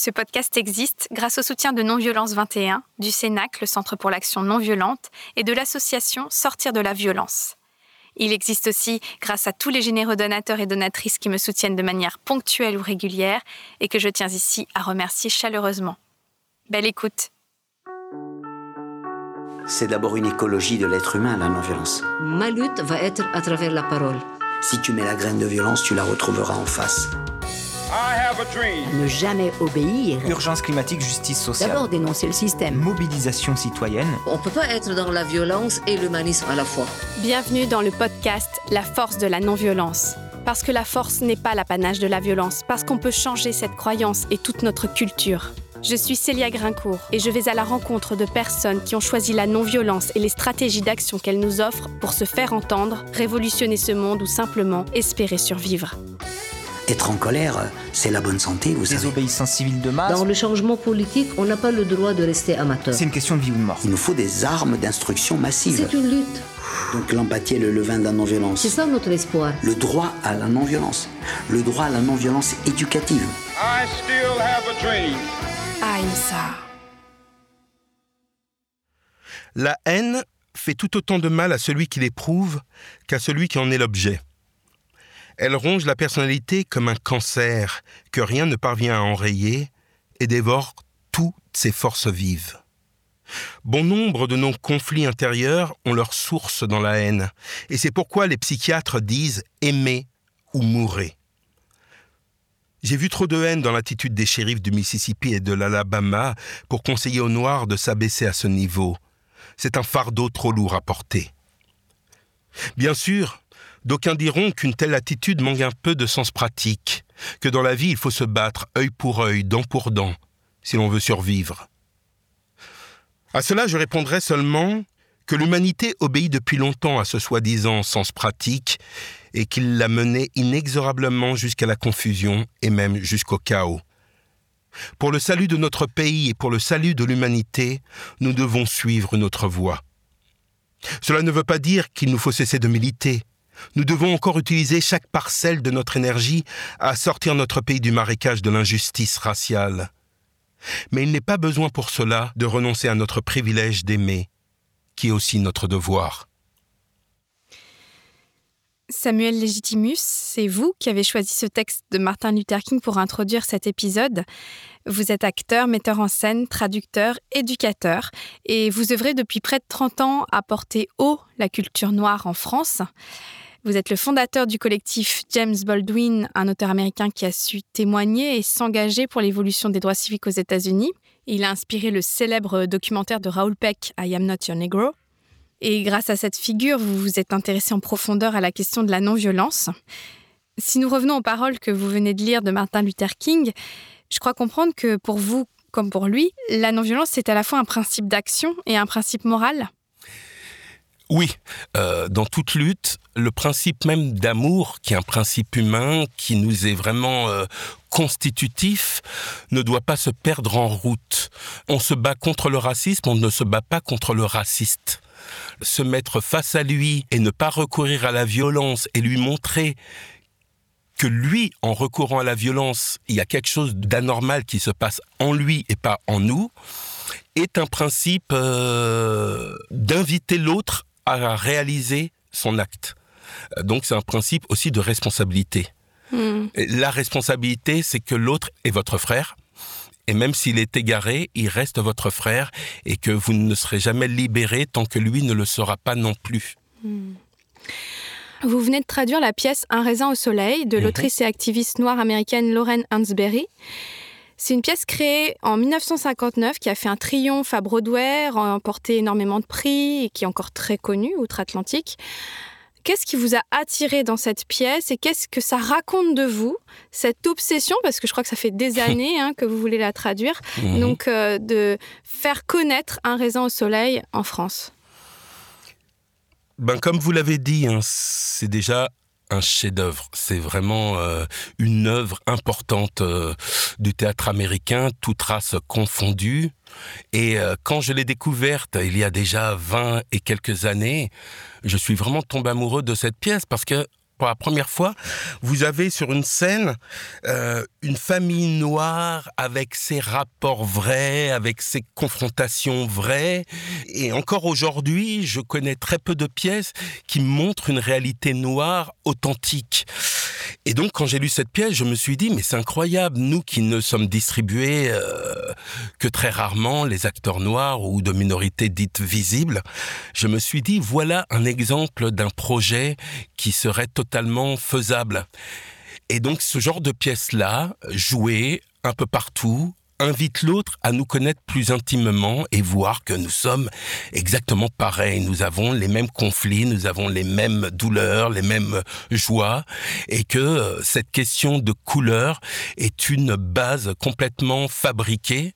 Ce podcast existe grâce au soutien de Non-Violence 21, du CENAC, le Centre pour l'action non violente, et de l'association Sortir de la violence. Il existe aussi grâce à tous les généreux donateurs et donatrices qui me soutiennent de manière ponctuelle ou régulière et que je tiens ici à remercier chaleureusement. Belle écoute. C'est d'abord une écologie de l'être humain, la non-violence. Ma lutte va être à travers la parole. Si tu mets la graine de violence, tu la retrouveras en face. Ne jamais obéir. Urgence climatique, justice sociale. D'abord dénoncer le système. Mobilisation citoyenne. On ne peut pas être dans la violence et l'humanisme à la fois. Bienvenue dans le podcast La force de la non-violence. Parce que la force n'est pas l'apanage de la violence, parce qu'on peut changer cette croyance et toute notre culture. Je suis Célia Grincourt et je vais à la rencontre de personnes qui ont choisi la non-violence et les stratégies d'action qu'elle nous offre pour se faire entendre, révolutionner ce monde ou simplement espérer survivre. Être en colère, c'est la bonne santé, vous savez. Désobéissance civile de masse. Dans le changement politique, on n'a pas le droit de rester amateur. C'est une question de vie ou de mort. Il nous faut des armes d'instruction massive. C'est une lutte. Donc l'empathie est le levain de la non-violence. C'est ça notre espoir. Le droit à la non-violence. Le droit à la non-violence éducative. I still have a dream. La haine fait tout autant de mal à celui qui l'éprouve qu'à celui qui en est l'objet. Elle ronge la personnalité comme un cancer que rien ne parvient à enrayer et dévore toutes ses forces vives. Bon nombre de nos conflits intérieurs ont leur source dans la haine, et c'est pourquoi les psychiatres disent aimer ou mourir. J'ai vu trop de haine dans l'attitude des shérifs du Mississippi et de l'Alabama pour conseiller aux Noirs de s'abaisser à ce niveau. C'est un fardeau trop lourd à porter. Bien sûr, d'aucuns diront qu'une telle attitude manque un peu de sens pratique, que dans la vie il faut se battre œil pour œil, dent pour dent, si l'on veut survivre. À cela, je répondrai seulement que l'humanité obéit depuis longtemps à ce soi-disant sens pratique et qu'il l'a mené inexorablement jusqu'à la confusion et même jusqu'au chaos. Pour le salut de notre pays et pour le salut de l'humanité, nous devons suivre notre voie. Cela ne veut pas dire qu'il nous faut cesser de militer. Nous devons encore utiliser chaque parcelle de notre énergie à sortir notre pays du marécage de l'injustice raciale. Mais il n'est pas besoin pour cela de renoncer à notre privilège d'aimer, qui est aussi notre devoir. Samuel Legitimus, c'est vous qui avez choisi ce texte de Martin Luther King pour introduire cet épisode. Vous êtes acteur, metteur en scène, traducteur, éducateur, et vous œuvrez depuis près de 30 ans à porter haut la culture noire en France. Vous êtes le fondateur du collectif James Baldwin, un auteur américain qui a su témoigner et s'engager pour l'évolution des droits civiques aux États-Unis. Il a inspiré le célèbre documentaire de Raoul Peck, I Am Not Your Negro. Et grâce à cette figure, vous vous êtes intéressé en profondeur à la question de la non-violence. Si nous revenons aux paroles que vous venez de lire de Martin Luther King, je crois comprendre que pour vous, comme pour lui, la non-violence, c'est à la fois un principe d'action et un principe moral. Oui, euh, dans toute lutte, le principe même d'amour, qui est un principe humain, qui nous est vraiment euh, constitutif, ne doit pas se perdre en route. On se bat contre le racisme, on ne se bat pas contre le raciste. Se mettre face à lui et ne pas recourir à la violence et lui montrer que lui, en recourant à la violence, il y a quelque chose d'anormal qui se passe en lui et pas en nous, est un principe euh, d'inviter l'autre à réaliser son acte. Donc c'est un principe aussi de responsabilité. La responsabilité, c'est que l'autre est votre frère. Et même s'il est égaré, il reste votre frère et que vous ne serez jamais libéré tant que lui ne le sera pas non plus. Vous venez de traduire la pièce Un raisin au soleil de l'autrice et activiste noire américaine Lauren Hansberry. C'est une pièce créée en 1959 qui a fait un triomphe à Broadway, remporté énormément de prix et qui est encore très connue outre-Atlantique. Qu'est-ce qui vous a attiré dans cette pièce et qu'est-ce que ça raconte de vous, cette obsession, parce que je crois que ça fait des années hein, que vous voulez la traduire, Mhm. donc euh, de faire connaître un raisin au soleil en France Ben, comme vous l'avez dit, hein, c'est déjà un chef-d'œuvre. C'est vraiment euh, une œuvre importante euh, du théâtre américain, toute race confondue. Et euh, quand je l'ai découverte il y a déjà 20 et quelques années, je suis vraiment tombé amoureux de cette pièce parce que pour la première fois, vous avez sur une scène euh, une famille noire avec ses rapports vrais, avec ses confrontations vraies. Et encore aujourd'hui, je connais très peu de pièces qui montrent une réalité noire authentique. Et donc, quand j'ai lu cette pièce, je me suis dit, mais c'est incroyable, nous qui ne sommes distribués euh, que très rarement, les acteurs noirs ou de minorités dites visibles, je me suis dit, voilà un exemple d'un projet qui serait totalement faisable. Et donc, ce genre de pièce-là, jouée un peu partout, invite l'autre à nous connaître plus intimement et voir que nous sommes exactement pareils. Nous avons les mêmes conflits, nous avons les mêmes douleurs, les mêmes joies et que euh, cette question de couleur est une base complètement fabriquée.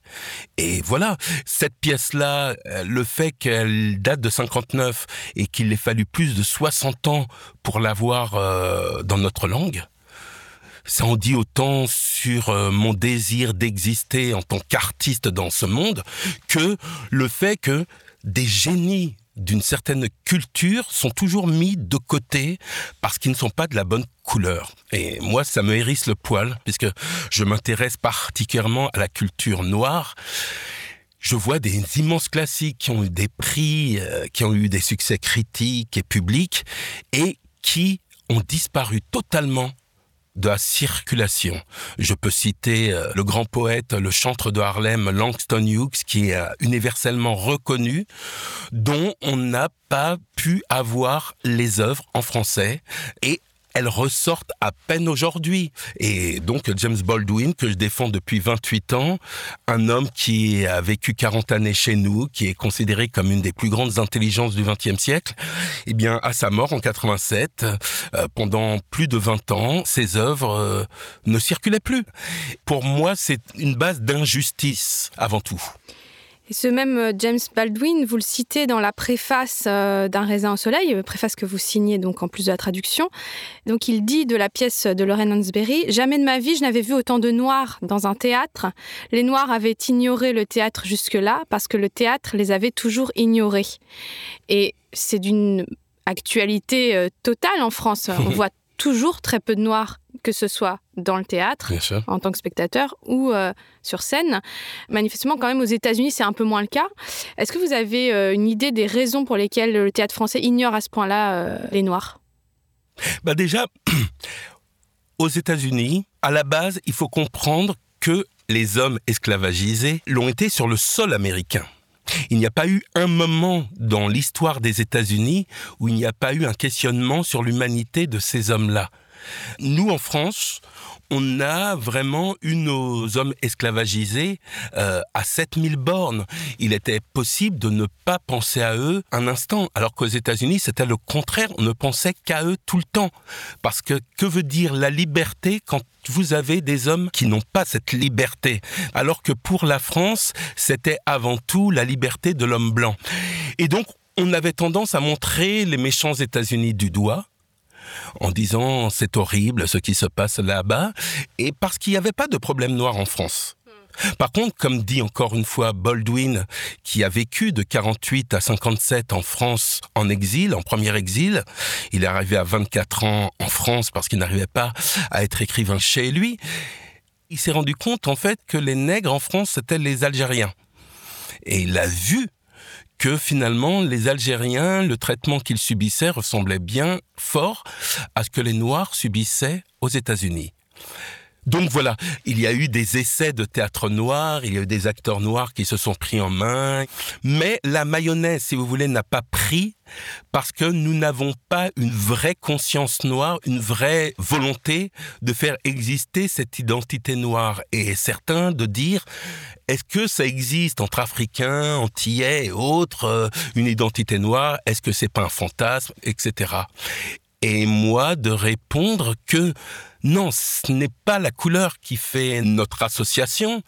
Et voilà, cette pièce-là, euh, le fait qu'elle date de 59 et qu'il ait fallu plus de 60 ans pour l'avoir euh, dans notre langue, ça en dit autant sur euh, mon désir d'exister en tant qu'artiste dans ce monde que le fait que des génies d'une certaine culture sont toujours mis de côté parce qu'ils ne sont pas de la bonne couleur. Et moi, ça me hérisse le poil, puisque je m'intéresse particulièrement à la culture noire. Je vois des immenses classiques qui ont eu des prix, euh, qui ont eu des succès critiques et publics, et qui ont disparu totalement de la circulation. Je peux citer euh, le grand poète, le chantre de Harlem, Langston Hughes, qui est euh, universellement reconnu, dont on n'a pas pu avoir les œuvres en français. Et elles ressortent à peine aujourd'hui. Et donc James Baldwin, que je défends depuis 28 ans, un homme qui a vécu 40 années chez nous, qui est considéré comme une des plus grandes intelligences du XXe siècle, eh bien à sa mort en 87, euh, pendant plus de 20 ans, ses œuvres euh, ne circulaient plus. Pour moi, c'est une base d'injustice avant tout. Et ce même euh, James Baldwin, vous le citez dans la préface euh, d'un raisin au soleil, euh, préface que vous signez donc en plus de la traduction. Donc il dit de la pièce de Lorraine Hansberry Jamais de ma vie je n'avais vu autant de noirs dans un théâtre. Les noirs avaient ignoré le théâtre jusque-là parce que le théâtre les avait toujours ignorés. Et c'est d'une actualité totale en France. On voit toujours très peu de noirs, que ce soit dans le théâtre, en tant que spectateur, ou euh, sur scène. Manifestement, quand même, aux États-Unis, c'est un peu moins le cas. Est-ce que vous avez euh, une idée des raisons pour lesquelles le théâtre français ignore à ce point-là euh, les Noirs? Bah Déjà, aux États-Unis, à la base, il faut comprendre que les hommes esclavagisés l'ont été sur le sol américain. Il n'y a pas eu un moment dans l'histoire des États-Unis où il n'y a pas eu un questionnement sur l'humanité de ces hommes-là. Nous, en France, on a vraiment eu nos hommes esclavagisés euh, à 7000 bornes. Il était possible de ne pas penser à eux un instant, alors qu'aux États-Unis, c'était le contraire. On ne pensait qu'à eux tout le temps. Parce que que veut dire la liberté quand vous avez des hommes qui n'ont pas cette liberté, alors que pour la France, c'était avant tout la liberté de l'homme blanc. Et donc, on avait tendance à montrer les méchants États-Unis du doigt, en disant c'est horrible ce qui se passe là-bas, et parce qu'il n'y avait pas de problème noir en France. Par contre, comme dit encore une fois Baldwin, qui a vécu de 48 à 57 en France en exil, en premier exil, il est arrivé à 24 ans en France parce qu'il n'arrivait pas à être écrivain chez lui, il s'est rendu compte en fait que les nègres en France, c'était les Algériens. Et il a vu que finalement les Algériens, le traitement qu'ils subissaient ressemblait bien fort à ce que les Noirs subissaient aux États-Unis. Donc voilà, il y a eu des essais de théâtre noir, il y a eu des acteurs noirs qui se sont pris en main, mais la mayonnaise, si vous voulez, n'a pas pris parce que nous n'avons pas une vraie conscience noire, une vraie volonté de faire exister cette identité noire. Et certains de dire, est-ce que ça existe entre Africains, Antillais et autres, euh, une identité noire? Est-ce que c'est pas un fantasme, etc. Et moi de répondre que non, ce n'est pas la couleur qui fait notre association,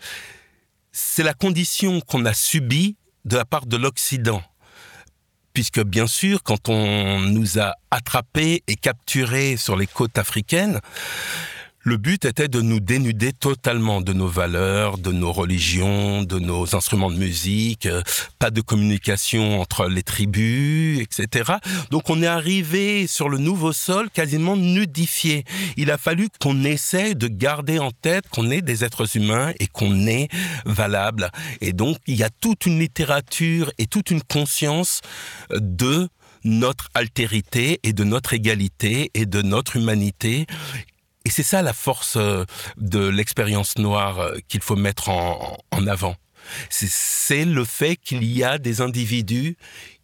c'est la condition qu'on a subie de la part de l'Occident. Puisque bien sûr, quand on nous a attrapés et capturés sur les côtes africaines, Le but était de nous dénuder totalement de nos valeurs, de nos religions, de nos instruments de musique, euh, pas de communication entre les tribus, etc. Donc on est arrivé sur le nouveau sol quasiment nudifié. Il a fallu qu'on essaie de garder en tête qu'on est des êtres humains et qu'on est valable. Et donc il y a toute une littérature et toute une conscience de notre altérité et de notre égalité et de notre humanité et c'est ça la force euh, de l'expérience noire euh, qu'il faut mettre en, avant. C'est le fait qu'il y a des individus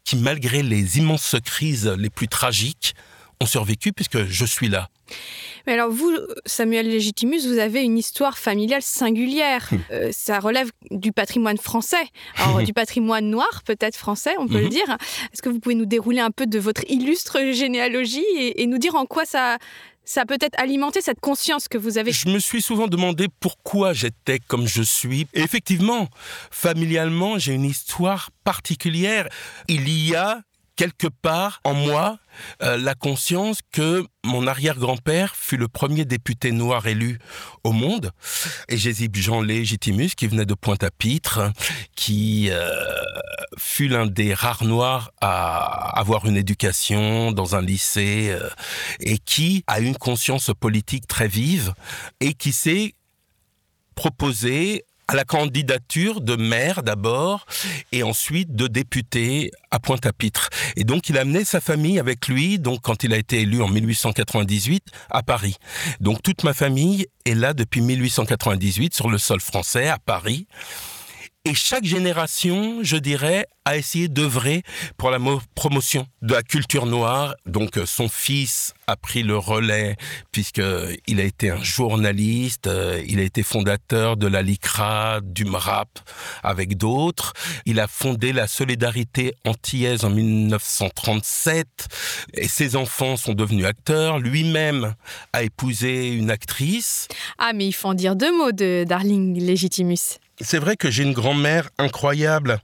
qui, malgré les immenses crises les plus tragiques, ont survécu puisque je suis là. Mais alors vous, Samuel Légitimus, vous avez une histoire familiale singulière. Hum. Euh, ça relève du patrimoine français, alors du patrimoine noir peut-être français, on peut le mhm. dire. Est-ce que vous pouvez nous dérouler un peu de votre illustre généalogie et nous dire en quoi ça, ça a peut-être alimenté cette conscience que vous avez. Je me suis souvent demandé pourquoi j'étais comme je suis. Et effectivement, familialement, j'ai une histoire particulière. Il y a quelque part en moi euh, la conscience que mon arrière-grand-père fut le premier député noir élu au monde, et Jésib Jean Légitimus, qui venait de Pointe-à-Pitre, qui euh, fut l'un des rares noirs à avoir une éducation dans un lycée, euh, et qui a une conscience politique très vive, et qui s'est proposé à la candidature de maire d'abord et ensuite de député à Pointe-à-Pitre. Et donc il a amené sa famille avec lui, donc quand il a été élu en 1898 à Paris. Donc toute ma famille est là depuis 1898 sur le sol français à Paris. Et chaque génération, je dirais, a essayé d'œuvrer pour la promotion de la culture noire. Donc euh, son fils a pris le relais puisqu'il a été un journaliste, euh, il a été fondateur de la LICRA, du MRAP avec d'autres. Il a fondé la Solidarité antillaise en 1937 et ses enfants sont devenus acteurs. Lui-même a épousé une actrice. Ah mais il faut en dire deux mots de Darling Legitimus. C'est vrai que j'ai une grand-mère incroyable.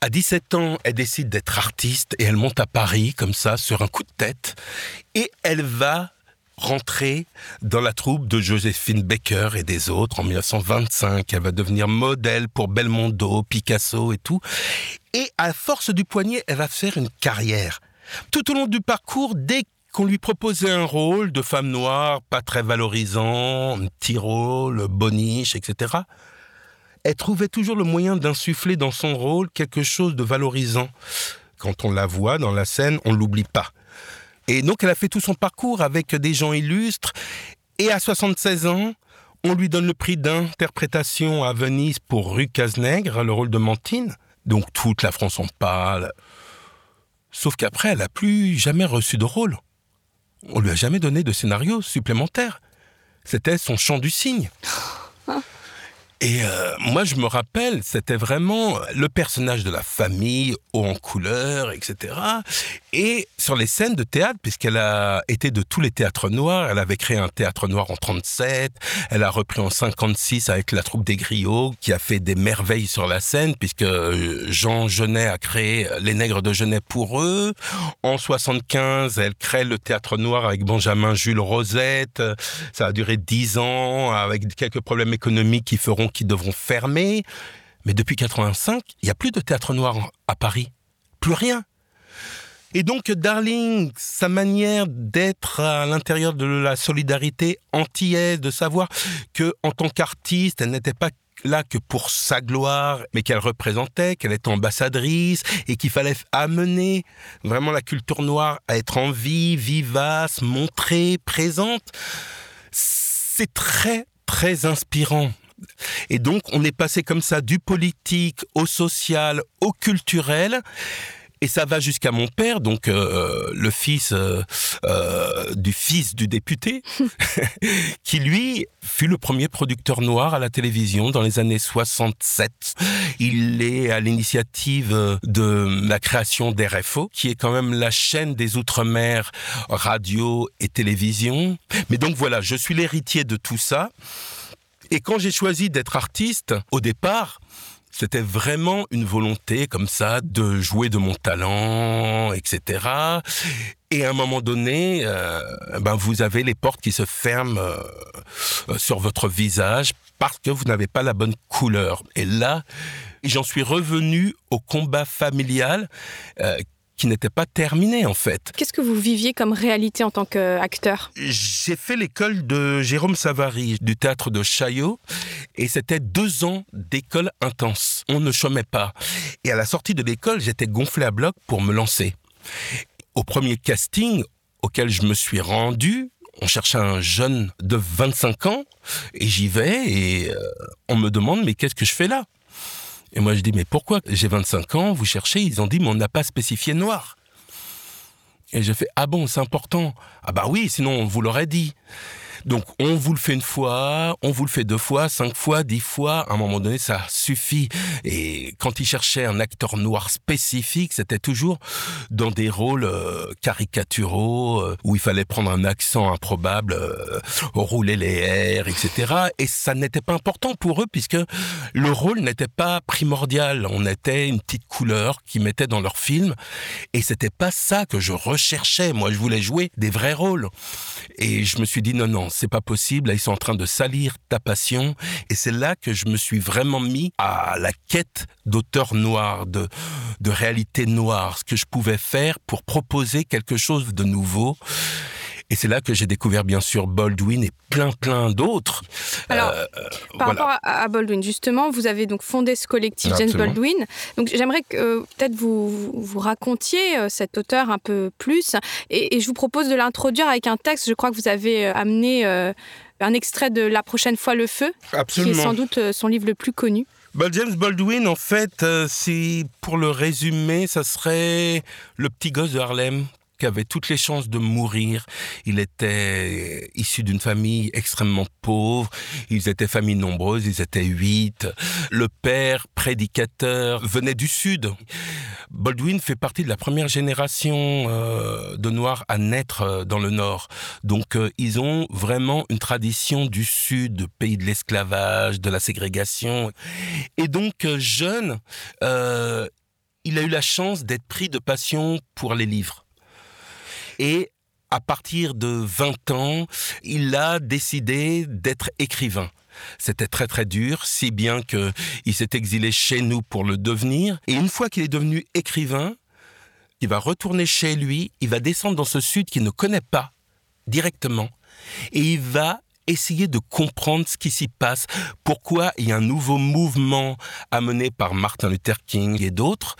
À 17 ans, elle décide d'être artiste et elle monte à Paris comme ça, sur un coup de tête. Et elle va rentrer dans la troupe de Joséphine Baker et des autres en 1925. Elle va devenir modèle pour Belmondo, Picasso et tout. Et à force du poignet, elle va faire une carrière. Tout au long du parcours, dès qu'on lui proposait un rôle de femme noire, pas très valorisant, un petit rôle, boniche, etc., elle trouvait toujours le moyen d'insuffler dans son rôle quelque chose de valorisant. Quand on la voit dans la scène, on l'oublie pas. Et donc elle a fait tout son parcours avec des gens illustres. Et à 76 ans, on lui donne le prix d'interprétation à Venise pour Rue Cazenègre, le rôle de Mantine. Donc toute la France en parle. Sauf qu'après, elle n'a plus jamais reçu de rôle. On lui a jamais donné de scénario supplémentaire. C'était son chant du cygne. Et euh, moi, je me rappelle, c'était vraiment le personnage de la famille, haut en couleur, etc. Et sur les scènes de théâtre, puisqu'elle a été de tous les théâtres noirs, elle avait créé un théâtre noir en 37, elle a repris en 56 avec la troupe des Griots, qui a fait des merveilles sur la scène, puisque euh, Jean Genet a créé Les Nègres de Genet pour eux. En 75, elle crée le théâtre noir avec Benjamin Jules Rosette. Ça a duré dix ans, avec quelques problèmes économiques qui feront qui devront fermer. Mais depuis 85, il n'y a plus de théâtre noir à Paris. Plus rien. Et donc, Darling, sa manière d'être à l'intérieur de la solidarité antillaise, de savoir que en tant qu'artiste, elle n'était pas là que pour sa gloire, mais qu'elle représentait, qu'elle était ambassadrice et qu'il fallait amener vraiment la culture noire à être en vie, vivace, montrée, présente. C'est très, très inspirant. Et donc, on est passé comme ça du politique au social, au culturel. Et ça va jusqu'à mon père, donc euh, le fils euh, euh, du fils du député, qui lui fut le premier producteur noir à la télévision dans les années 67. Il est à l'initiative de la création d'RFO, qui est quand même la chaîne des Outre-mer radio et télévision. Mais donc voilà, je suis l'héritier de tout ça. Et quand j'ai choisi d'être artiste, au départ, c'était vraiment une volonté comme ça de jouer de mon talent, etc. Et à un moment donné, euh, ben vous avez les portes qui se ferment euh, euh, sur votre visage parce que vous n'avez pas la bonne couleur. Et là, j'en suis revenu au combat familial qui n'était pas terminé en fait. Qu'est-ce que vous viviez comme réalité en tant qu'acteur? J'ai fait l'école de Jérôme Savary du théâtre de Chaillot et c'était deux ans d'école intense. On ne chômait pas. Et à la sortie de l'école, j'étais gonflé à bloc pour me lancer. Au premier casting auquel je me suis rendu, on cherchait un jeune de 25 ans et j'y vais et euh, on me demande mais qu'est-ce que je fais là? Et moi je dis mais pourquoi J'ai 25 ans, vous cherchez Ils ont dit mais on n'a pas spécifié noir. Et je fais ah bon c'est important Ah bah oui sinon on vous l'aurait dit. Donc on vous le fait une fois, on vous le fait deux fois, cinq fois, dix fois. À un moment donné, ça suffit. Et quand ils cherchaient un acteur noir spécifique, c'était toujours dans des rôles euh, caricaturaux euh, où il fallait prendre un accent improbable, euh, rouler les airs, etc. Et ça n'était pas important pour eux puisque le rôle n'était pas primordial. On était une petite couleur qu'ils mettaient dans leur film. Et c'était pas ça que je recherchais. Moi, je voulais jouer des vrais rôles. Et je me suis dit non, non, c'est pas possible, là ils sont en train de salir ta passion. Et c'est là que je me suis vraiment mis à la quête d'auteurs noirs, de, de réalité noire, ce que je pouvais faire pour proposer quelque chose de nouveau. Et c'est là que j'ai découvert bien sûr Baldwin et plein plein d'autres. Alors, euh, par voilà. rapport à, Baldwin, justement, vous avez donc fondé ce collectif Absolument. James Baldwin. Donc j'aimerais que euh, peut-être vous, vous racontiez euh, cet auteur un peu plus. Et, et je vous propose de l'introduire avec un texte. Je crois que vous avez amené un extrait de La prochaine fois le feu, Absolument. qui est sans doute son livre le plus connu. Bah, James Baldwin, en fait, c'est pour le résumer, ça serait le petit gosse de Harlem qui avait toutes les chances de mourir. Il était issu d'une famille extrêmement pauvre. Ils étaient famille nombreuse, ils étaient huit. Le père, prédicateur, venait du Sud. Baldwin fait partie de la première génération euh, de Noirs à naître dans le Nord. Donc euh, ils ont vraiment une tradition du Sud, pays de l'esclavage, de la ségrégation. Et donc euh, jeune, il a eu la chance d'être pris de passion pour les livres. Et à partir de 20 ans, il a décidé d'être écrivain. C'était très très dur, si bien que il s'est exilé chez nous pour le devenir. Et une fois qu'il est devenu écrivain, il va retourner chez lui, il va descendre dans ce sud qu'il ne connaît pas directement, et il va essayer de comprendre ce qui s'y passe, pourquoi il y a un nouveau mouvement amené par Martin Luther King et d'autres,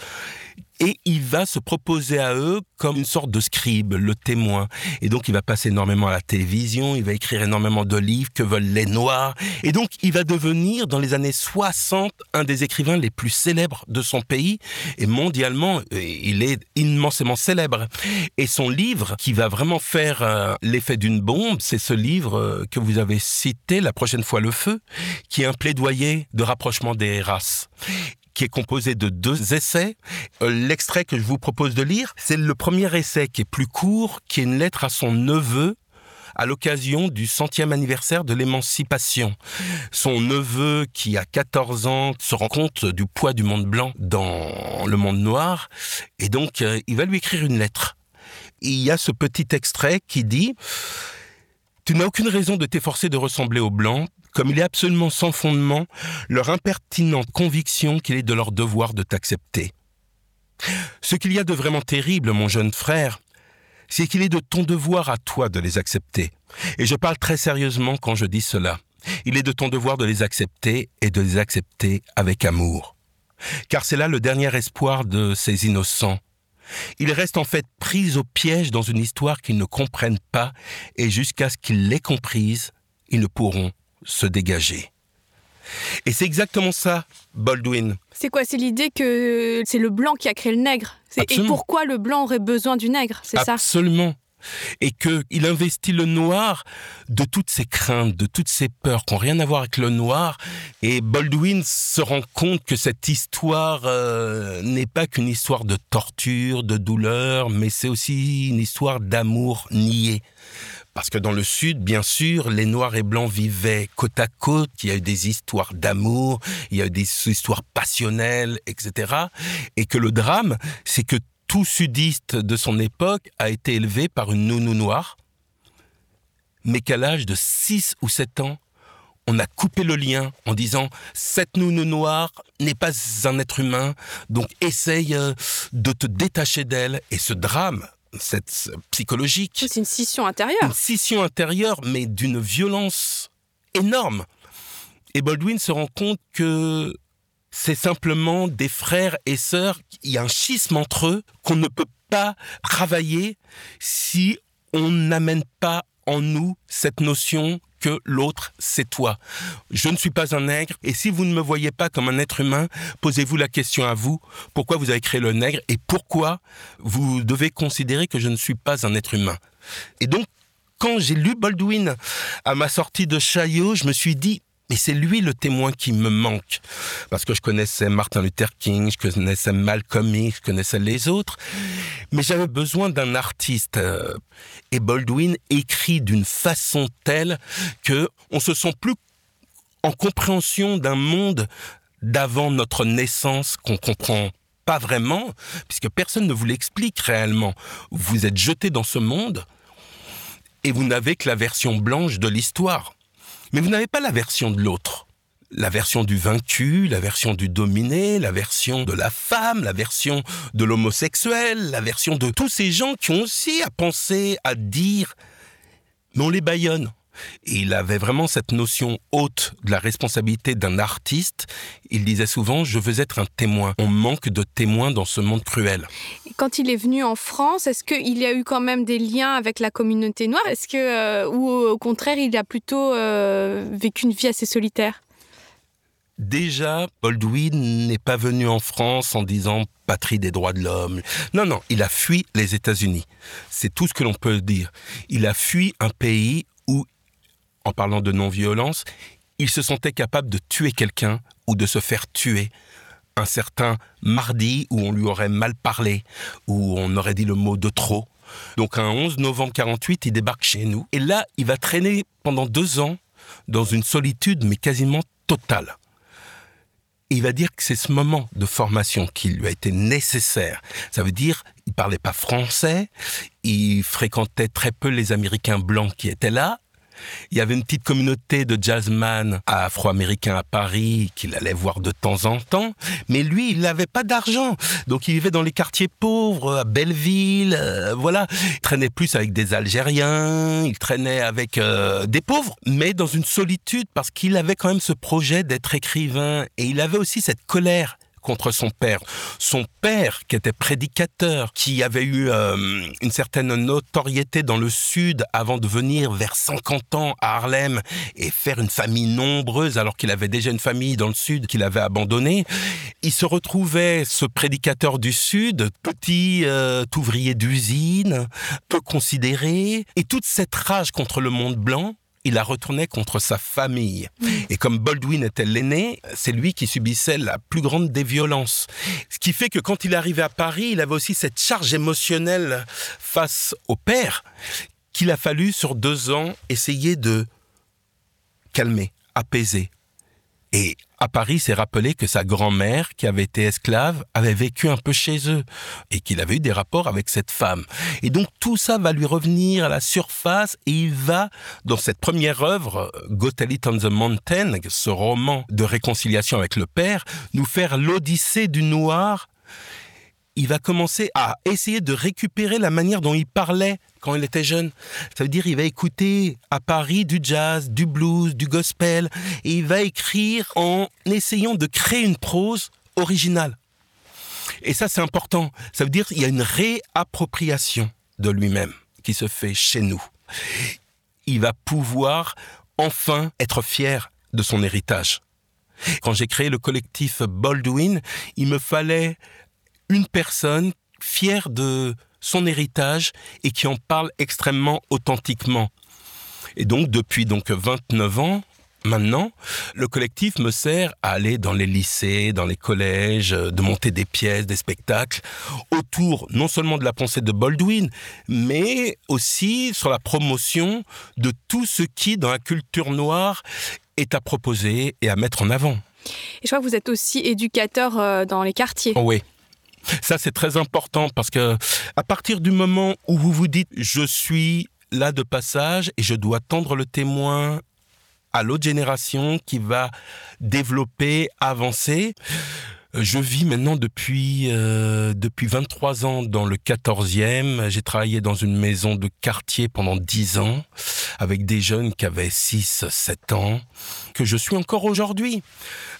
et il va se proposer à eux comme une sorte de scribe, le témoin. Et donc il va passer énormément à la télévision, il va écrire énormément de livres que veulent les Noirs. Et donc il va devenir, dans les années 60, un des écrivains les plus célèbres de son pays. Et mondialement, il est immensément célèbre. Et son livre, qui va vraiment faire euh, l'effet d'une bombe, c'est ce livre euh, que vous avez cité, La prochaine fois le feu, qui est un plaidoyer de rapprochement des races qui est composé de deux essais. Euh, L'extrait que je vous propose de lire, c'est le premier essai qui est plus court, qui est une lettre à son neveu à l'occasion du centième anniversaire de l'émancipation. Son neveu, qui a 14 ans, se rend compte du poids du monde blanc dans le monde noir, et donc euh, il va lui écrire une lettre. Et il y a ce petit extrait qui dit tu n'as aucune raison de t'efforcer de ressembler aux Blancs, comme il est absolument sans fondement leur impertinente conviction qu'il est de leur devoir de t'accepter. Ce qu'il y a de vraiment terrible, mon jeune frère, c'est qu'il est de ton devoir à toi de les accepter. Et je parle très sérieusement quand je dis cela. Il est de ton devoir de les accepter et de les accepter avec amour. Car c'est là le dernier espoir de ces innocents. Ils restent en fait pris au piège dans une histoire qu'ils ne comprennent pas et jusqu'à ce qu'ils l'aient comprise, ils ne pourront se dégager. Et c'est exactement ça, Baldwin. C'est quoi C'est l'idée que c'est le blanc qui a créé le nègre? Et pourquoi le blanc aurait besoin du nègre? C'est ça Absolument. Et qu'il investit le noir de toutes ses craintes, de toutes ses peurs qui n'ont rien à voir avec le noir. Et Baldwin se rend compte que cette histoire euh, n'est pas qu'une histoire de torture, de douleur, mais c'est aussi une histoire d'amour nié. Parce que dans le Sud, bien sûr, les Noirs et Blancs vivaient côte à côte. Il y a eu des histoires d'amour, il y a eu des histoires passionnelles, etc. Et que le drame, c'est que tout sudiste de son époque a été élevé par une nounou noire, mais qu'à l'âge de 6 ou 7 ans, on a coupé le lien en disant cette nounou noire n'est pas un être humain, donc essaye euh, de te détacher d'elle. Et ce drame, cette psychologique, C'est une scission intérieure. une scission intérieure, mais d'une violence énorme. Et Baldwin se rend compte que c'est simplement des frères et sœurs, il y a un schisme entre eux qu'on ne peut pas travailler si on n'amène pas en nous cette notion l'autre, c'est toi. Je ne suis pas un nègre, et si vous ne me voyez pas comme un être humain, posez-vous la question à vous, pourquoi vous avez créé le nègre, et pourquoi vous devez considérer que je ne suis pas un être humain? Et donc, quand j'ai lu Baldwin à ma sortie de Chaillot, je me suis dit, mais c'est lui le témoin qui me manque. Parce que je connaissais Martin Luther King, je connaissais Malcolm X, je connaissais les autres. Mais j'avais besoin d'un artiste. euh, Et Baldwin écrit d'une façon telle que on se sent plus en compréhension d'un monde d'avant notre naissance qu'on comprend pas vraiment, puisque personne ne vous l'explique réellement. Vous êtes jeté dans ce monde et vous n'avez que la version blanche de l'histoire. Mais vous n'avez pas la version de l'autre. La version du vaincu, la version du dominé, la version de la femme, la version de l'homosexuel, la version de tous ces gens qui ont aussi à penser, à dire, mais on les baillonne. Et il avait vraiment cette notion haute de la responsabilité d'un artiste. Il disait souvent, je veux être un témoin. On manque de témoins dans ce monde cruel. Quand il est venu en France, est-ce qu'il y a eu quand même des liens avec la communauté noire? Est-ce que, euh, ou au contraire, il a plutôt euh, vécu une vie assez solitaire? Déjà, Baldwin n'est pas venu en France en disant patrie des droits de l'homme. Non, non, il a fui les États-Unis. C'est tout ce que l'on peut dire. Il a fui un pays en parlant de non-violence, il se sentait capable de tuer quelqu'un ou de se faire tuer. Un certain mardi où on lui aurait mal parlé, où on aurait dit le mot de trop. Donc un 11 novembre 48, il débarque chez nous. Et là, il va traîner pendant deux ans dans une solitude, mais quasiment totale. Et il va dire que c'est ce moment de formation qui lui a été nécessaire. Ça veut dire, il parlait pas français, il fréquentait très peu les Américains blancs qui étaient là. Il y avait une petite communauté de jazzman afro-américains à Paris qu'il allait voir de temps en temps, mais lui, il n'avait pas d'argent. Donc il vivait dans les quartiers pauvres, à Belleville, euh, voilà. Il traînait plus avec des Algériens, il traînait avec euh, des pauvres, mais dans une solitude parce qu'il avait quand même ce projet d'être écrivain et il avait aussi cette colère contre son père. Son père, qui était prédicateur, qui avait eu euh, une certaine notoriété dans le Sud avant de venir vers 50 ans à Harlem et faire une famille nombreuse alors qu'il avait déjà une famille dans le Sud qu'il avait abandonnée, il se retrouvait, ce prédicateur du Sud, petit euh, ouvrier d'usine, peu considéré, et toute cette rage contre le monde blanc, il la retournait contre sa famille. Et comme Baldwin était l'aîné, c'est lui qui subissait la plus grande des violences. Ce qui fait que quand il arrivait à Paris, il avait aussi cette charge émotionnelle face au père qu'il a fallu sur deux ans essayer de calmer, apaiser. Et à Paris, s'est rappelé que sa grand-mère, qui avait été esclave, avait vécu un peu chez eux et qu'il avait eu des rapports avec cette femme. Et donc tout ça va lui revenir à la surface et il va, dans cette première œuvre, Gotalit on the Mountain, ce roman de réconciliation avec le père, nous faire l'odyssée du noir il va commencer à essayer de récupérer la manière dont il parlait quand il était jeune. Ça veut dire il va écouter à Paris du jazz, du blues, du gospel, et il va écrire en essayant de créer une prose originale. Et ça, c'est important. Ça veut dire qu'il y a une réappropriation de lui-même qui se fait chez nous. Il va pouvoir enfin être fier de son héritage. Quand j'ai créé le collectif Baldwin, il me fallait une personne fière de son héritage et qui en parle extrêmement authentiquement. Et donc, depuis donc 29 ans, maintenant, le collectif me sert à aller dans les lycées, dans les collèges, de monter des pièces, des spectacles, autour non seulement de la pensée de Baldwin, mais aussi sur la promotion de tout ce qui, dans la culture noire, est à proposer et à mettre en avant. Et je crois que vous êtes aussi éducateur euh, dans les quartiers. Oh oui. Ça, c'est très important parce que à partir du moment où vous vous dites je suis là de passage et je dois tendre le témoin à l'autre génération qui va développer, avancer. Je vis maintenant depuis euh, depuis 23 ans dans le 14e. J'ai travaillé dans une maison de quartier pendant 10 ans avec des jeunes qui avaient 6 7 ans que je suis encore aujourd'hui.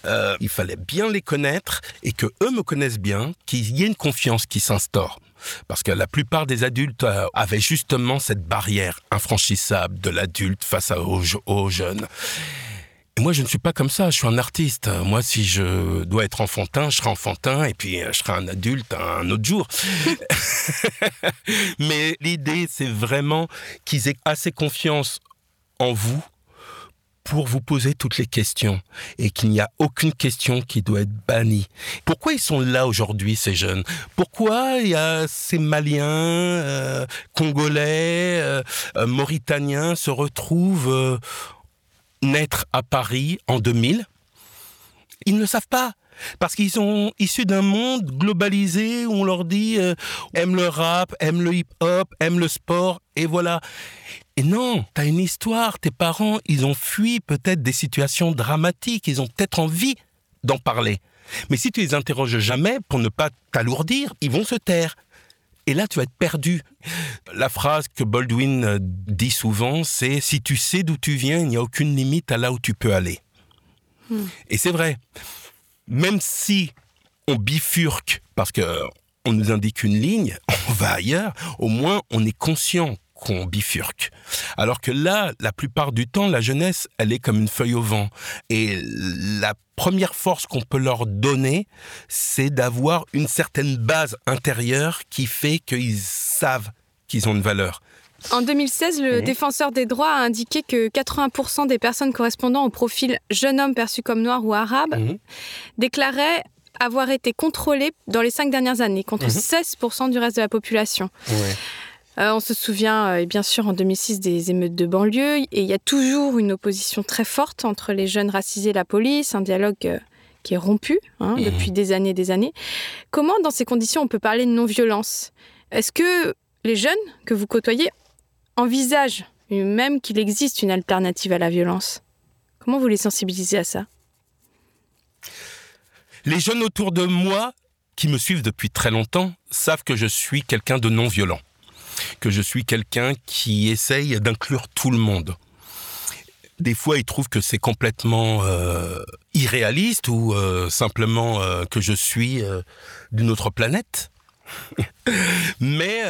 Euh, il fallait bien les connaître et que eux me connaissent bien, qu'il y ait une confiance qui s'instaure. Parce que la plupart des adultes euh, avaient justement cette barrière infranchissable de l'adulte face aux, aux jeunes. Et moi, je ne suis pas comme ça. Je suis un artiste. Moi, si je dois être enfantin, je serai enfantin et puis euh, je serai un adulte un autre jour. Mais l'idée, c'est vraiment qu'ils aient assez confiance en vous pour vous poser toutes les questions et qu'il n'y a aucune question qui doit être bannie. Pourquoi ils sont là aujourd'hui, ces jeunes? Pourquoi il y a ces Maliens, euh, Congolais, euh, euh, Mauritaniens se retrouvent euh, naître à Paris en 2000 Ils ne le savent pas. Parce qu'ils sont issus d'un monde globalisé où on leur dit euh, aime le rap, aime le hip-hop, aime le sport, et voilà. Et non, t'as une histoire, tes parents, ils ont fui peut-être des situations dramatiques, ils ont peut-être envie d'en parler. Mais si tu les interroges jamais pour ne pas t'alourdir, ils vont se taire. Et là, tu vas être perdu. La phrase que Baldwin euh, dit souvent, c'est si tu sais d'où tu viens, il n'y a aucune limite à là où tu peux aller. Hmm. Et c'est vrai. Même si on bifurque parce que on nous indique une ligne, on va ailleurs, au moins on est conscient qu'on bifurque. Alors que là, la plupart du temps, la jeunesse, elle est comme une feuille au vent. Et la première force qu'on peut leur donner, c'est d'avoir une certaine base intérieure qui fait qu'ils savent qu'ils ont une valeur. En 2016, le Mhm. défenseur des droits a indiqué que 80% des personnes correspondant au profil jeune homme perçu comme noir ou arabe Mhm. déclaraient avoir été contrôlés dans les cinq dernières années, contre Mhm. 16% du reste de la population. Euh, on se souvient, euh, et bien sûr, en 2006, des émeutes de banlieue, et il y a toujours une opposition très forte entre les jeunes racisés et la police, un dialogue euh, qui est rompu hein, Mhm. depuis des années et des années. Comment, dans ces conditions, on peut parler de non-violence? Est-ce que les jeunes que vous côtoyez envisagent même qu'il existe une alternative à la violence? Comment vous les sensibilisez à ça? Les jeunes autour de moi, qui me suivent depuis très longtemps, savent que je suis quelqu'un de non violent, que je suis quelqu'un qui essaye d'inclure tout le monde. Des fois, ils trouvent que c'est complètement euh, irréaliste ou euh, simplement euh, que je suis d'une autre planète. Mais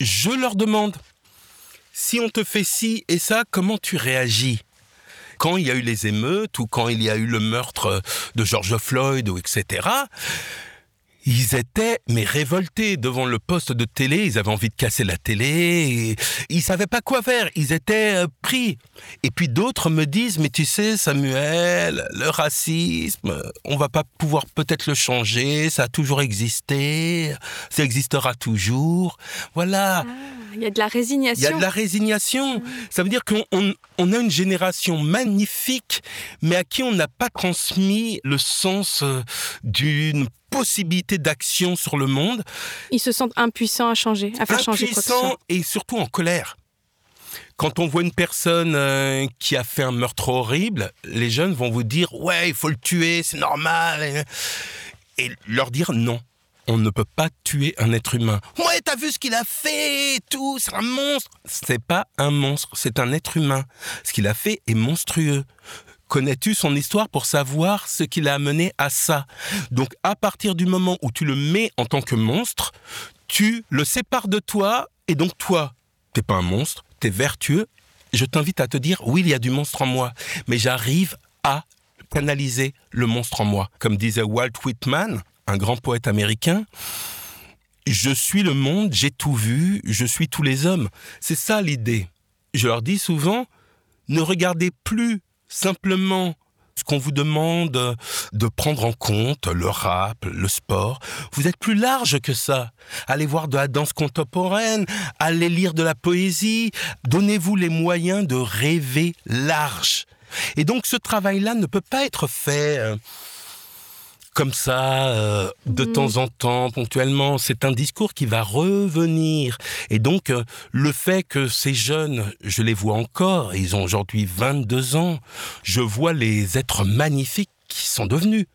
je leur demande, si on te fait ci et ça, comment tu réagis? Quand il y a eu les émeutes ou quand il y a eu le meurtre de George Floyd ou etc. Ils étaient mais révoltés devant le poste de télé. Ils avaient envie de casser la télé. Ils savaient pas quoi faire. Ils étaient euh, pris. Et puis d'autres me disent mais tu sais Samuel, le racisme, on va pas pouvoir peut-être le changer. Ça a toujours existé. Ça existera toujours. Voilà. Il y a de la résignation. Il y a de la résignation. Ça veut dire qu'on on, on a une génération magnifique, mais à qui on n'a pas transmis le sens euh, d'une possibilité d'action sur le monde. Ils se sentent impuissants à changer, à faire changer quoi que ce Impuissants soit. et surtout en colère. Quand on voit une personne euh, qui a fait un meurtre horrible, les jeunes vont vous dire ouais, il faut le tuer, c'est normal, et leur dire non. On ne peut pas tuer un être humain. Ouais, t'as vu ce qu'il a fait tout, c'est un monstre. C'est pas un monstre, c'est un être humain. Ce qu'il a fait est monstrueux. Connais-tu son histoire pour savoir ce qui l'a amené à ça? Donc, à partir du moment où tu le mets en tant que monstre, tu le sépares de toi, et donc toi, t'es pas un monstre, t'es vertueux. Je t'invite à te dire, oui, il y a du monstre en moi, mais j'arrive à canaliser le monstre en moi. Comme disait Walt Whitman, un grand poète américain, je suis le monde, j'ai tout vu, je suis tous les hommes. C'est ça l'idée. Je leur dis souvent, ne regardez plus simplement ce qu'on vous demande de prendre en compte, le rap, le sport. Vous êtes plus large que ça. Allez voir de la danse contemporaine, allez lire de la poésie. Donnez-vous les moyens de rêver large. Et donc ce travail-là ne peut pas être fait euh, comme ça, euh, de Mhm. temps en temps, ponctuellement. C'est un discours qui va revenir. Et donc, euh, le fait que ces jeunes, je les vois encore, ils ont aujourd'hui 22 ans, je vois les êtres magnifiques qui sont devenus.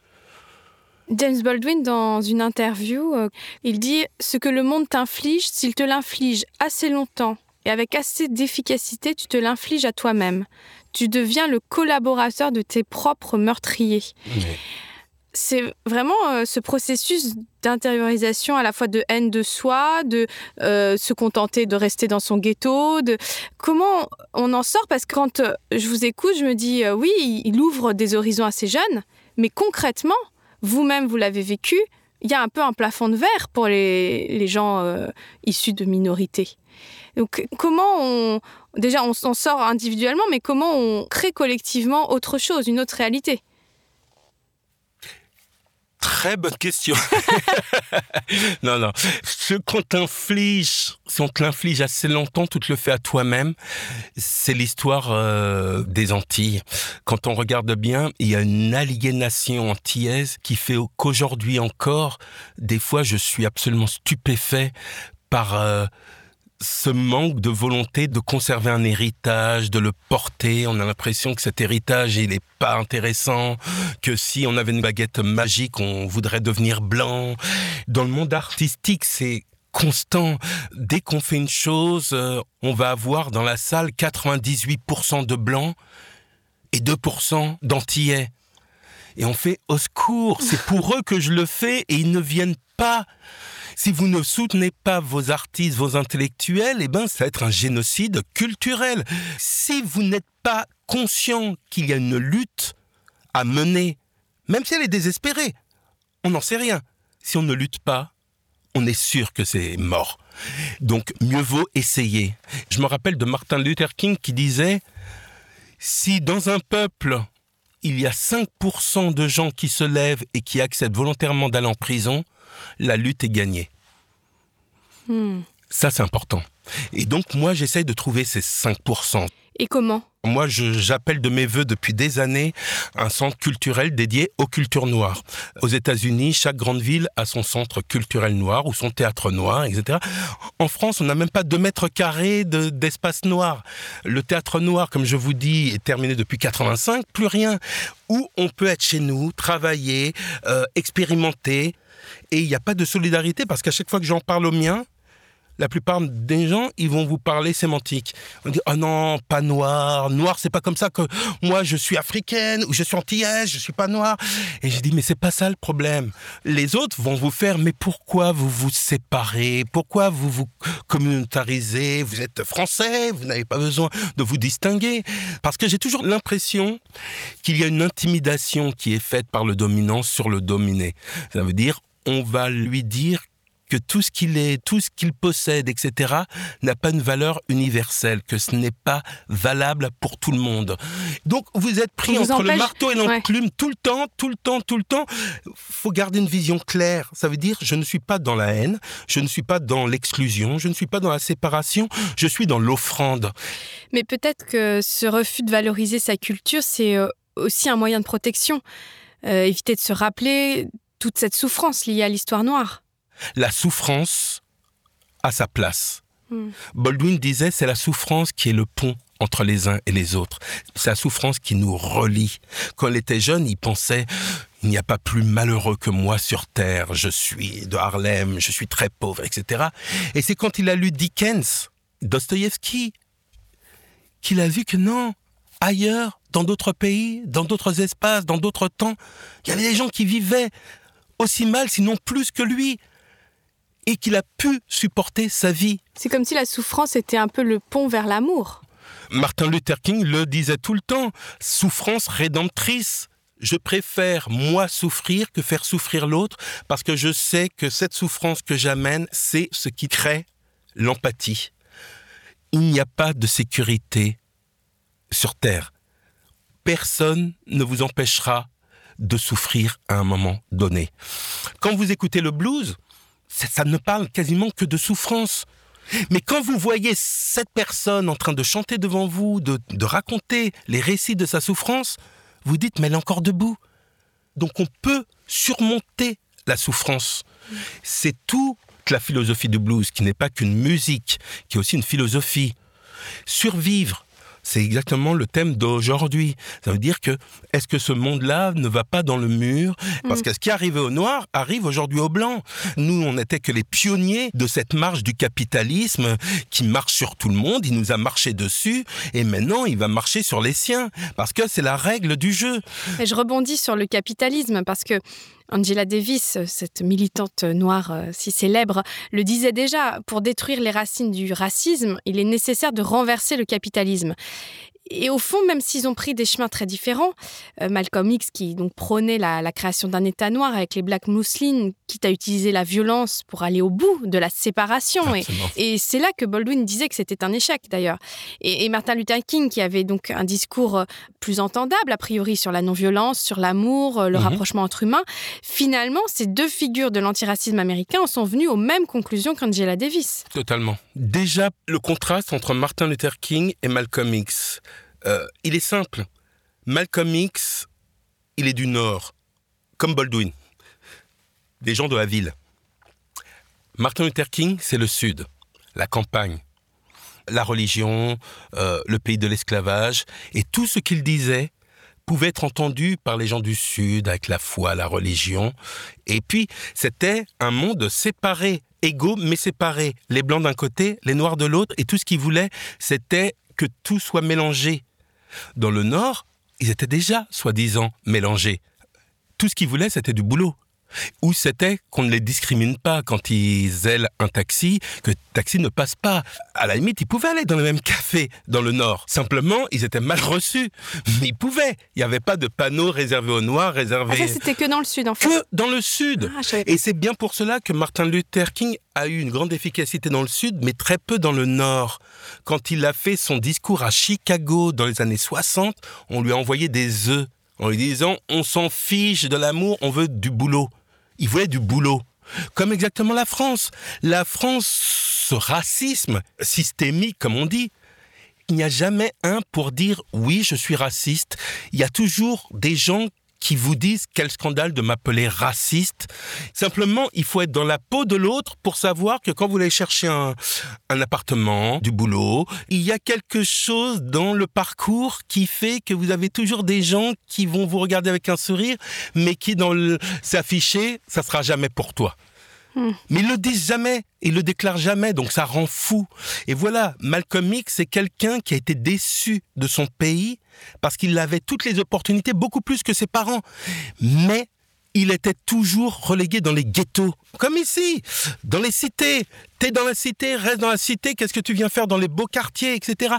James Baldwin, dans une interview, euh, il dit Ce que le monde t'inflige, s'il te l'inflige assez longtemps et avec assez d'efficacité, tu te l'infliges à toi-même. Tu deviens le collaborateur de tes propres meurtriers. C'est vraiment euh, ce processus d'intériorisation à la fois de haine de soi, de euh, se contenter de rester dans son ghetto, de comment on en sort? Parce que quand euh, je vous écoute, je me dis oui, il ouvre des horizons à ces jeunes, mais concrètement, vous-même vous l'avez vécu, il y a un peu un plafond de verre pour les, les gens issus de minorités. Donc comment on déjà on s'en sort individuellement, mais comment on crée collectivement autre chose, une autre réalité? Très bonne question. non, non. Ce qu'on t'inflige, si on te l'inflige assez longtemps, tu te le fais à toi-même. C'est l'histoire euh, des Antilles. Quand on regarde bien, il y a une aliénation antillaise qui fait qu'aujourd'hui encore, des fois, je suis absolument stupéfait par euh, ce manque de volonté de conserver un héritage, de le porter. On a l'impression que cet héritage, il n'est pas intéressant, que si on avait une baguette magique, on voudrait devenir blanc. Dans le monde artistique, c'est constant. Dès qu'on fait une chose, euh, on va avoir dans la salle 98% de blancs et 2% d'antillais. Et on fait au secours, c'est pour eux que je le fais et ils ne viennent pas. Si vous ne soutenez pas vos artistes, vos intellectuels, eh ben, ça va être un génocide culturel. Si vous n'êtes pas conscient qu'il y a une lutte à mener, même si elle est désespérée, on n'en sait rien. Si on ne lutte pas, on est sûr que c'est mort. Donc, mieux vaut essayer. Je me rappelle de Martin Luther King qui disait, si dans un peuple, il y a 5% de gens qui se lèvent et qui acceptent volontairement d'aller en prison, la lutte est gagnée. Hmm. Ça, c'est important. Et donc, moi, j'essaye de trouver ces 5%. Et comment? Moi, j'appelle de mes voeux depuis des années un centre culturel dédié aux cultures noires. Aux États-Unis, chaque grande ville a son centre culturel noir ou son théâtre noir, etc. En France, on n'a même pas deux mètres carrés de- d'espace noir. Le théâtre noir, comme je vous dis, est terminé depuis 85, plus rien. Où on peut être chez nous, travailler, euh, expérimenter. Et il n'y a pas de solidarité parce qu'à chaque fois que j'en parle au mien, la plupart des gens, ils vont vous parler sémantique. On dit, oh non, pas noir. Noir, c'est pas comme ça que moi, je suis africaine ou je suis antillaise, je suis pas noir. Et j'ai dit, mais c'est pas ça le problème. Les autres vont vous faire, mais pourquoi vous vous séparez? Pourquoi vous vous communautarisez? Vous êtes français, vous n'avez pas besoin de vous distinguer. Parce que j'ai toujours l'impression qu'il y a une intimidation qui est faite par le dominant sur le dominé. Ça veut dire, on va lui dire que tout ce qu'il est, tout ce qu'il possède, etc., n'a pas une valeur universelle, que ce n'est pas valable pour tout le monde. Donc vous êtes pris vous entre le marteau et l'enclume tout le temps, tout le temps, tout le temps. faut garder une vision claire. Ça veut dire, je ne suis pas dans la haine, je ne suis pas dans l'exclusion, je ne suis pas dans la séparation, je suis dans l'offrande. Mais peut-être que ce refus de valoriser sa culture, c'est euh, aussi un moyen de protection. Euh, éviter de se rappeler toute cette souffrance liée à l'histoire noire. La souffrance a sa place. Hmm. Baldwin disait, c'est la souffrance qui est le pont entre les uns et les autres. C'est la souffrance qui nous relie. Quand il était jeune, il pensait, il n'y a pas plus malheureux que moi sur Terre. Je suis de Harlem, je suis très pauvre, etc. Et c'est quand il a lu Dickens, Dostoïevski, qu'il a vu que non, ailleurs, dans d'autres pays, dans d'autres espaces, dans d'autres temps, il y avait des gens qui vivaient aussi mal, sinon plus que lui, et qu'il a pu supporter sa vie. C'est comme si la souffrance était un peu le pont vers l'amour. Martin Luther King le disait tout le temps, souffrance rédemptrice. Je préfère moi souffrir que faire souffrir l'autre parce que je sais que cette souffrance que j'amène, c'est ce qui crée l'empathie. Il n'y a pas de sécurité sur Terre. Personne ne vous empêchera de souffrir à un moment donné. Quand vous écoutez le blues, ça ne parle quasiment que de souffrance. Mais quand vous voyez cette personne en train de chanter devant vous, de, de raconter les récits de sa souffrance, vous dites, mais elle est encore debout. Donc on peut surmonter la souffrance. C'est toute la philosophie du blues, qui n'est pas qu'une musique, qui est aussi une philosophie. Survivre, c'est exactement le thème d'aujourd'hui. Ça veut dire que est-ce que ce monde-là ne va pas dans le mur? Parce que ce qui arrivé au noir arrive aujourd'hui au blanc. Nous, on n'était que les pionniers de cette marche du capitalisme qui marche sur tout le monde. Il nous a marché dessus et maintenant il va marcher sur les siens parce que c'est la règle du jeu. Et je rebondis sur le capitalisme parce que Angela Davis, cette militante noire euh, si célèbre, le disait déjà, pour détruire les racines du racisme, il est nécessaire de renverser le capitalisme. Et au fond, même s'ils ont pris des chemins très différents, euh, Malcolm X, qui donc prônait la, la création d'un État noir avec les Black Muslims, quitte à utiliser la violence pour aller au bout de la séparation. Et, Absolument. et c'est là que Baldwin disait que c'était un échec d'ailleurs. Et, et Martin Luther King, qui avait donc un discours euh, plus entendable, a priori, sur la non-violence, sur l'amour, euh, le Mhm. rapprochement entre humains, finalement, ces deux figures de l'antiracisme américain en sont venues aux mêmes conclusions qu'Angela Davis. Totalement. Déjà, le contraste entre Martin Luther King et Malcolm X, euh, il est simple. Malcolm X, il est du Nord, comme Baldwin, des gens de la ville. Martin Luther King, c'est le Sud, la campagne, la religion, euh, le pays de l'esclavage, et tout ce qu'il disait pouvait être entendu par les gens du Sud avec la foi, la religion. Et puis, c'était un monde séparé, égaux mais séparés. Les blancs d'un côté, les noirs de l'autre, et tout ce qu'ils voulaient, c'était que tout soit mélangé. Dans le Nord, ils étaient déjà, soi-disant, mélangés. Tout ce qu'ils voulaient, c'était du boulot. Ou c'était qu'on ne les discrimine pas quand ils aiment un taxi, que le taxi ne passe pas. À la limite, ils pouvaient aller dans le même café dans le Nord. Simplement, ils étaient mal reçus. Mais ils pouvaient. Il n'y avait pas de panneau réservé aux Noirs, Ah, réservé ça, c'était que dans le Sud, en fait. que dans le Sud. Ah. Et c'est bien pour cela que Martin Luther King a eu une grande efficacité dans le Sud, mais très peu dans le Nord. Quand il a fait son discours à Chicago dans les années 60, on lui a envoyé des œufs en lui disant on s'en fiche de l'amour, on veut du boulot. Il voulait du boulot. Comme exactement la France. La France, ce racisme systémique, comme on dit, il n'y a jamais un pour dire oui, je suis raciste. Il y a toujours des gens qui vous disent quel scandale de m'appeler raciste. Simplement, il faut être dans la peau de l'autre pour savoir que quand vous allez chercher un, appartement, du boulot, il y a quelque chose dans le parcours qui fait que vous avez toujours des gens qui vont vous regarder avec un sourire, mais qui dans le s'afficher, ça sera jamais pour toi. Mais ils le disent jamais, ils le déclarent jamais, donc ça rend fou. Et voilà, Malcolm X, c'est quelqu'un qui a été déçu de son pays parce qu'il avait toutes les opportunités, beaucoup plus que ses parents. Mais il était toujours relégué dans les ghettos. Comme ici, dans les cités. T'es dans la cité, reste dans la cité, qu'est-ce que tu viens faire dans les beaux quartiers, etc.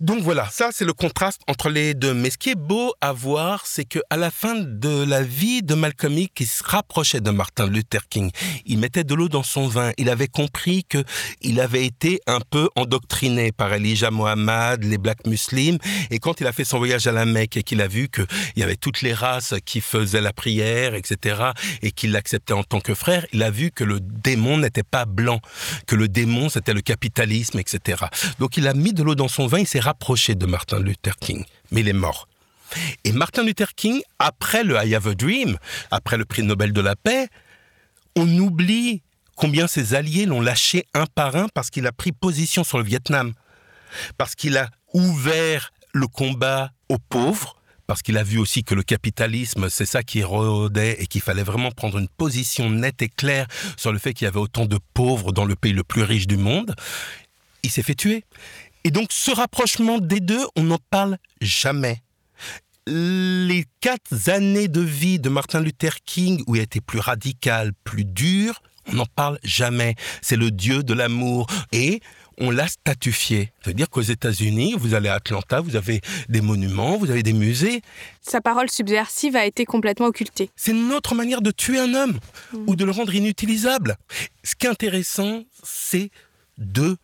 Donc voilà, ça c'est le contraste entre les deux. Mais ce qui est beau à voir, c'est que à la fin de la vie de Malcolm X, il se rapprochait de Martin Luther King. Il mettait de l'eau dans son vin. Il avait compris que il avait été un peu endoctriné par Elijah Muhammad, les Black Muslims. Et quand il a fait son voyage à la Mecque et qu'il a vu qu'il y avait toutes les races qui faisaient la prière, etc., et qu'il l'acceptait en tant que frère, il a vu que le démon n'était pas blanc, que le démon c'était le capitalisme, etc. Donc il a mis de l'eau dans son vin. Il s'est rapproché de Martin Luther King, mais il est mort. Et Martin Luther King, après le I Have a Dream, après le prix Nobel de la paix, on oublie combien ses alliés l'ont lâché un par un parce qu'il a pris position sur le Vietnam, parce qu'il a ouvert le combat aux pauvres, parce qu'il a vu aussi que le capitalisme, c'est ça qui érodait et qu'il fallait vraiment prendre une position nette et claire sur le fait qu'il y avait autant de pauvres dans le pays le plus riche du monde. Il s'est fait tuer. Et donc ce rapprochement des deux, on n'en parle jamais. Les quatre années de vie de Martin Luther King, où il a été plus radical, plus dur, on n'en parle jamais. C'est le dieu de l'amour. Et on l'a statufié. C'est-à-dire qu'aux États-Unis, vous allez à Atlanta, vous avez des monuments, vous avez des musées. Sa parole subversive a été complètement occultée. C'est une autre manière de tuer un homme ou de le rendre inutilisable. Ce qui est intéressant, c'est de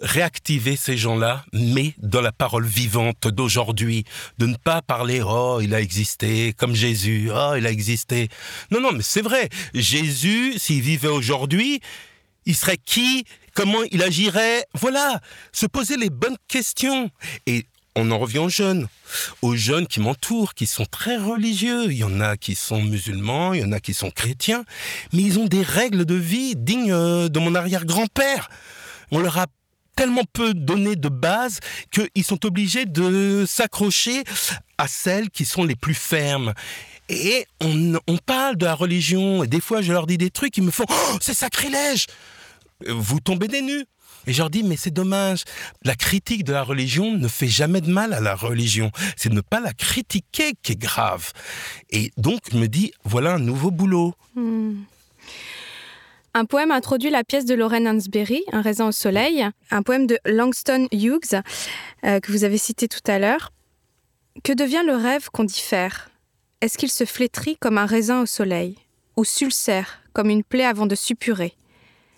réactiver ces gens-là, mais dans la parole vivante d'aujourd'hui, de ne pas parler oh il a existé comme Jésus, oh il a existé. Non non mais c'est vrai, Jésus s'il vivait aujourd'hui, il serait qui? Comment il agirait? Voilà, se poser les bonnes questions. Et on en revient aux jeunes, aux jeunes qui m'entourent, qui sont très religieux. Il y en a qui sont musulmans, il y en a qui sont chrétiens, mais ils ont des règles de vie dignes euh, de mon arrière-grand-père. On leur a tellement peu donné de base qu'ils sont obligés de s'accrocher à celles qui sont les plus fermes. Et on, on, parle de la religion, et des fois je leur dis des trucs, ils me font oh, c'est sacrilège Vous tombez des nues et je leur dis, mais c'est dommage. La critique de la religion ne fait jamais de mal à la religion. C'est ne pas la critiquer qui est grave. Et donc, je me dis, voilà un nouveau boulot. Hmm. Un poème introduit la pièce de Lorraine Hansberry, Un raisin au soleil, un poème de Langston Hughes, euh, que vous avez cité tout à l'heure. Que devient le rêve qu'on diffère? Est-ce qu'il se flétrit comme un raisin au soleil? Ou s'ulcère comme une plaie avant de suppurer?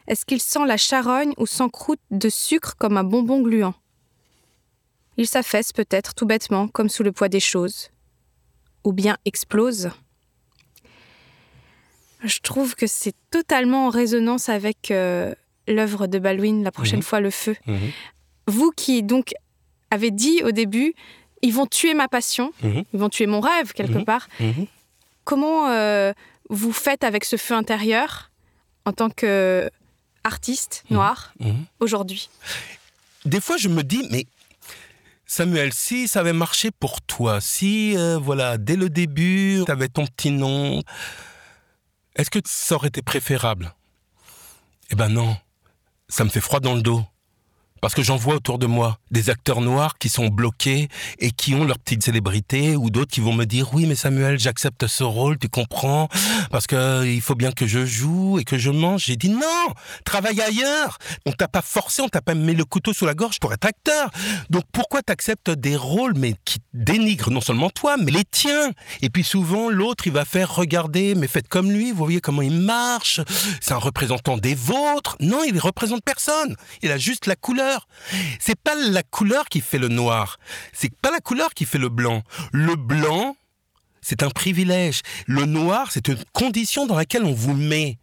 Est-ce qu'il sent la charogne ou s'encroute de sucre comme un bonbon gluant? Il s'affaisse peut-être tout bêtement, comme sous le poids des choses. Ou bien explose. Je trouve que c'est totalement en résonance avec euh, l'œuvre de Baldwin, La prochaine mhm. fois le feu. Mhm. Vous qui donc avez dit au début, ils vont tuer ma passion, mhm. ils vont tuer mon rêve quelque part. Comment euh, vous faites avec ce feu intérieur en tant que artiste noir aujourd'hui? Des fois, je me dis, mais Samuel, si ça avait marché pour toi, si, euh, voilà, dès le début, tu avais ton petit nom, est-ce que ça aurait été préférable? Eh ben non, ça me fait froid dans le dos. Parce que j'en vois autour de moi des acteurs noirs qui sont bloqués et qui ont leur petite célébrité ou d'autres qui vont me dire oui mais Samuel j'accepte ce rôle tu comprends? Parce que euh, il faut bien que je joue et que je mange. J'ai dit non! Travaille ailleurs! On t'a pas forcé on t'a pas mis le couteau sous la gorge pour être acteur. Donc pourquoi t'acceptes des rôles mais qui dénigrent non seulement toi mais les tiens? Et puis souvent l'autre il va faire regarder mais faites comme lui vous voyez comment il marche. C'est un représentant des vôtres. Non il représente personne. Il a juste la couleur c'est pas la couleur qui fait le noir. C'est pas la couleur qui fait le blanc. Le blanc, c'est un privilège. Le noir, c'est une condition dans laquelle on vous met.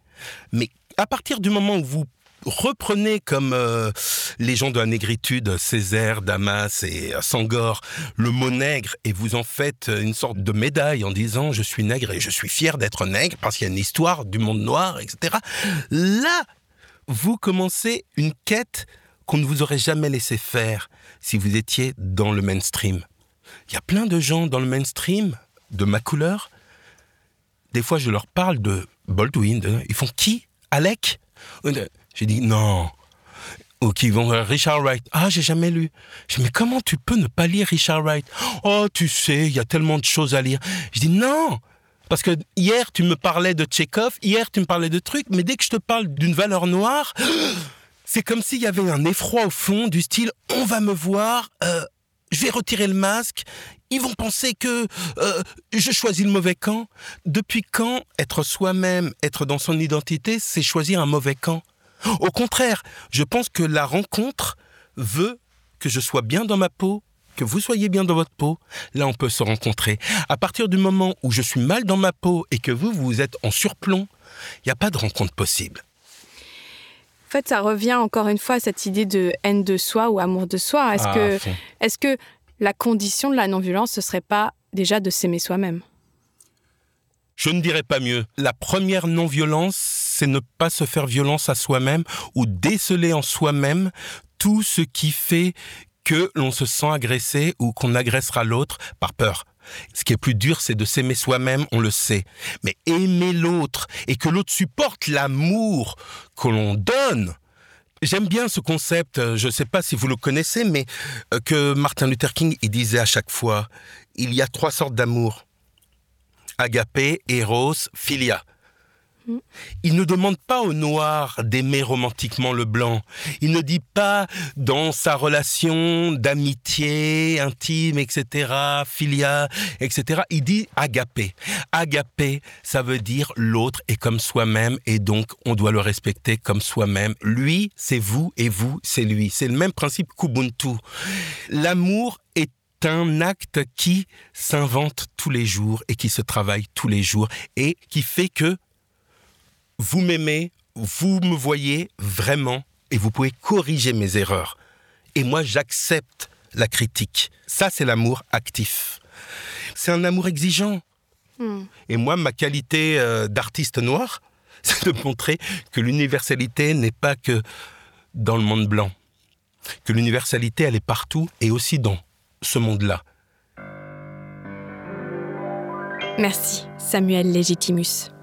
Mais à partir du moment où vous reprenez comme euh, les gens de la négritude, Césaire, Damas et Sangor, le mot nègre et vous en faites une sorte de médaille en disant je suis nègre et je suis fier d'être nègre parce qu'il y a une histoire du monde noir, etc. Là, vous commencez une quête qu'on ne vous aurait jamais laissé faire si vous étiez dans le mainstream. Il y a plein de gens dans le mainstream de ma couleur. Des fois, je leur parle de Baldwin. ils font qui? Alec? J'ai dit non. Ou qui vont Richard Wright. Ah, j'ai jamais lu. Je dis, mais comment tu peux ne pas lire Richard Wright? Oh, tu sais, il y a tellement de choses à lire. Je dis non. Parce que hier, tu me parlais de Tchekhov, hier, tu me parlais de trucs, mais dès que je te parle d'une valeur noire, c'est comme s'il y avait un effroi au fond du style on va me voir, euh, je vais retirer le masque, ils vont penser que euh, je choisis le mauvais camp. Depuis quand être soi-même, être dans son identité, c'est choisir un mauvais camp? Au contraire, je pense que la rencontre veut que je sois bien dans ma peau, que vous soyez bien dans votre peau, là on peut se rencontrer. À partir du moment où je suis mal dans ma peau et que vous, vous êtes en surplomb, il n'y a pas de rencontre possible fait, ça revient encore une fois à cette idée de haine de soi ou amour de soi. Est-ce ah, que, est que la condition de la non-violence, ce serait pas déjà de s'aimer soi-même? Je ne dirais pas mieux. La première non-violence, c'est ne pas se faire violence à soi-même ou déceler en soi-même tout ce qui fait que l'on se sent agressé ou qu'on agressera l'autre par peur. Ce qui est plus dur, c'est de s'aimer soi-même, on le sait. Mais aimer l'autre et que l'autre supporte l'amour que l'on donne. J'aime bien ce concept, euh, je ne sais pas si vous le connaissez, mais euh, que Martin Luther King il disait à chaque fois, il y a trois sortes d'amour. Agapé, Eros, Philia. Il ne demande pas au noir d'aimer romantiquement le blanc. Il ne dit pas dans sa relation d'amitié intime, etc., filia, etc. Il dit agapé. Agapé, ça veut dire l'autre est comme soi-même et donc on doit le respecter comme soi-même. Lui, c'est vous et vous, c'est lui. C'est le même principe qu'Ubuntu. L'amour est un acte qui s'invente tous les jours et qui se travaille tous les jours et qui fait que vous m'aimez, vous me voyez vraiment et vous pouvez corriger mes erreurs. Et moi, j'accepte la critique. Ça, c'est l'amour actif. C'est un amour exigeant. Hmm. Et moi, ma qualité euh, d'artiste noir, c'est de montrer que l'universalité n'est pas que dans le monde blanc. Que l'universalité, elle est partout et aussi dans ce monde-là. Merci, Samuel Legitimus.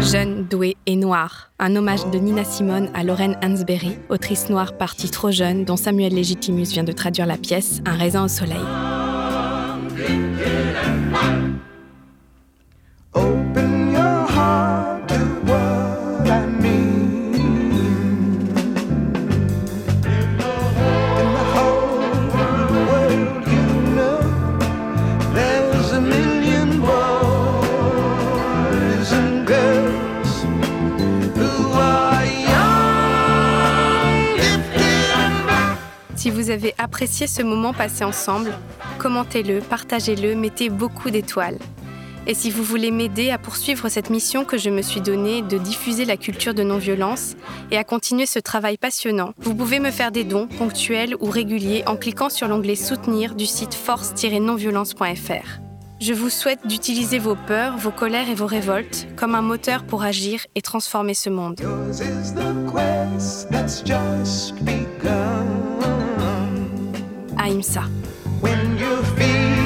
Jeune, doué et noir, un hommage de Nina Simone à Lorraine Hansberry, autrice noire partie trop jeune dont Samuel Legitimus vient de traduire la pièce Un raisin au soleil. Apprécié ce moment passé ensemble, commentez-le, partagez-le, mettez beaucoup d'étoiles. Et si vous voulez m'aider à poursuivre cette mission que je me suis donnée de diffuser la culture de non-violence et à continuer ce travail passionnant, vous pouvez me faire des dons ponctuels ou réguliers en cliquant sur l'onglet Soutenir du site force-nonviolence.fr. Je vous souhaite d'utiliser vos peurs, vos colères et vos révoltes comme un moteur pour agir et transformer ce monde. When you feel